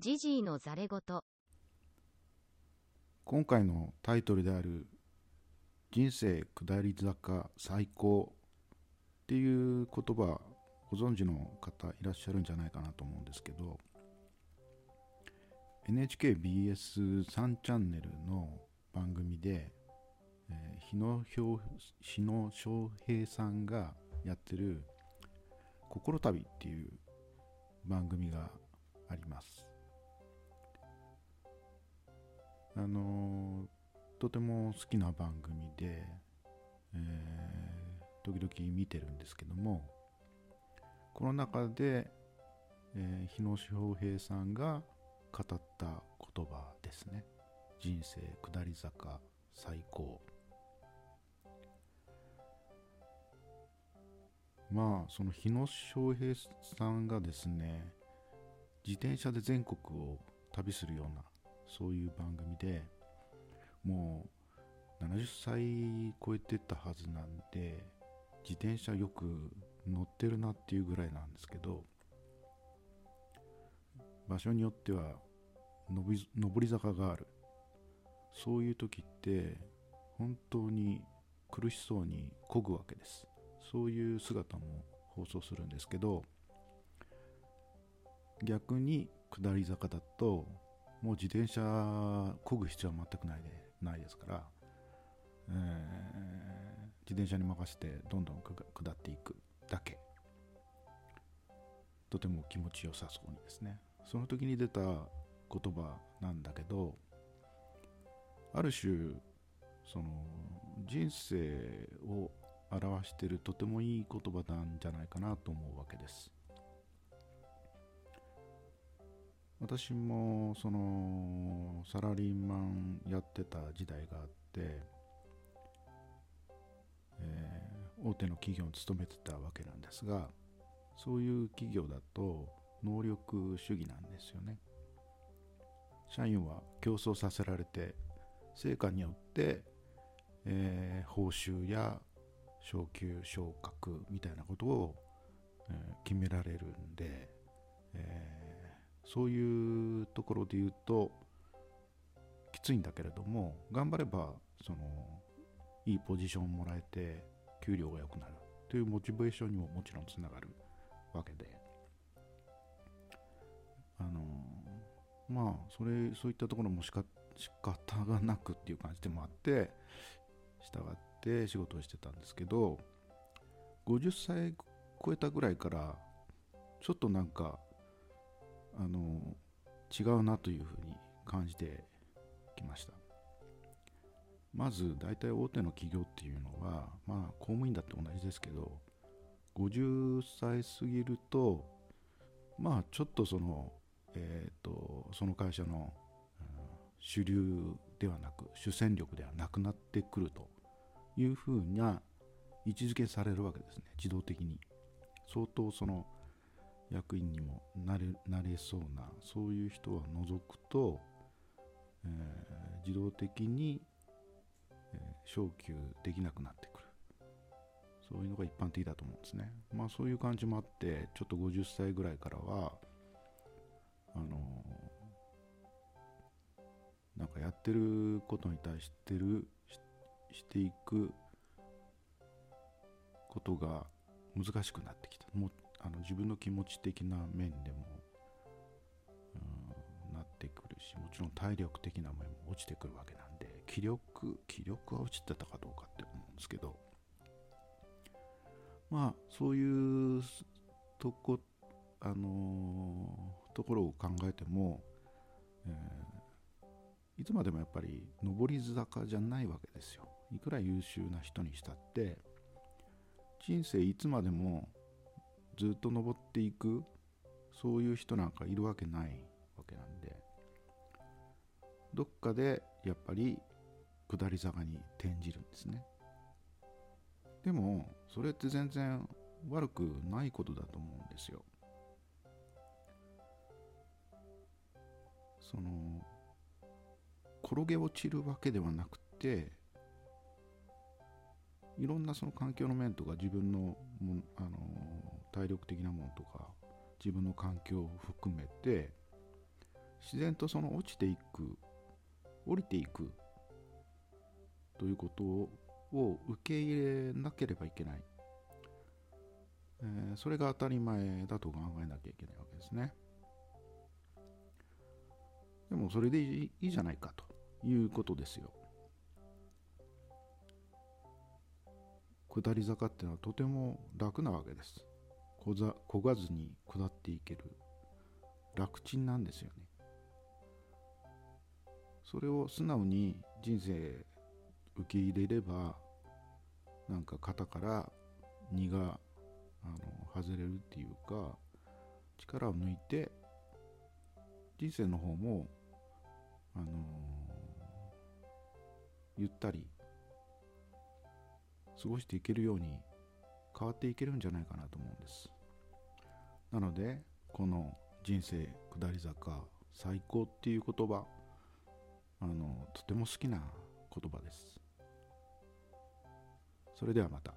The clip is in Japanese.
ジジイのざれ言。今回のタイトルである「人生下り坂最高」っていう言葉ご存知の方いらっしゃるんじゃないかなと思うんですけど NHKBS3 チャンネルの番組で、えー、日野日野翔平さんがやってる「心旅」っていう番組があのとても好きな番組で、えー、時々見てるんですけどもこの中で、えー、日野翔平さんが語った言葉ですね。人生下り坂最高。まあその日野翔平さんがですね自転車で全国を旅するようなそういう番組でもう70歳超えてたはずなんで自転車よく乗ってるなっていうぐらいなんですけど場所によっては上り坂がある。そういう時って本当に苦しそうに漕ぐわけです。そういう姿も放送するんですけど逆に下り坂だともう自転車漕ぐ必要は全くないでないですから、えー、自転車に任せてどんどん下っていくだけ。とても気持ちよさそうにですね。その時に出た言葉なんだけどある種その人生を表してるとてもいい言葉なんじゃないかなと思うわけです。私もそのサラリーマンやってた時代があって、えー、大手の企業に勤めてたわけなんですがそういう企業だと能力主義なんですよね。社員は競争させられて成果によって、えー、報酬や昇給昇格みたいなことを、えー、決められるんで、えー、そういうところで言うときついんだけれども頑張ればそのいいポジションをもらえて給料が良くなる。というモチベーションにももちろんつながるわけで。あのまあそれそういったところもしか仕方がなくっていう感じでもあって従って仕事をしてたんですけど50歳超えたぐらいからちょっとなんかあの違うなというふうに感じてきました。まず大体大手の企業っていうのはまあ公務員だって同じですけど50歳過ぎるとまあちょっとそのえっ、ー、とその会社の、うん、主流ではなく主戦力ではなくなってくるというふうな位置づけされるわけですね。自動的に。相当その役員にもなれなれそうなそういう人は除くと、えー、自動的に、えー、昇給できなくなってくる。そういうのが一般的だと思うんですね。まあそういう感じもあってちょっと50歳ぐらいからはあのなんかやってることに対してるしていくことが難しくなってきた。もあの自分の気持ち的な面でも、うん、なってくるしもちろん体力的な面も落ちてくるわけなんで気力気力は落ちてたかどうかって思うんですけどまあそういうとこあのー、ところを考えても、えー、いつまでもやっぱり上り坂じゃないわけですよ。いくら優秀な人にしたって人生いつまでもずっと登っていくそういう人なんかいるわけないわけなんでどっかでやっぱり下り坂に転じるんですね。でもそれって全然悪くないことだと思うんですよ。その転げ落ちるわけではなくていろんなその環境の面とか自分のあの体力的なものとか自分の環境を含めて自然とその落ちていく降りていくということを受け入れなければいけない、えー、それが当たり前だと考えなきゃいけないわけですね。でもそれでいいじゃないかということですよ。下り坂っていうのはとても楽なわけです。こがずに下っていける。楽ちんなんですよね。それを素直に人生受け入れればなんか肩から荷があの外れるっていうか力を抜いて人生の方もあのー、ゆったり過ごしていけるように変わっていけるんじゃないかなと思うんですなのでこの人生下り坂最高っていう言葉あのとても好きな言葉ですそれではまた。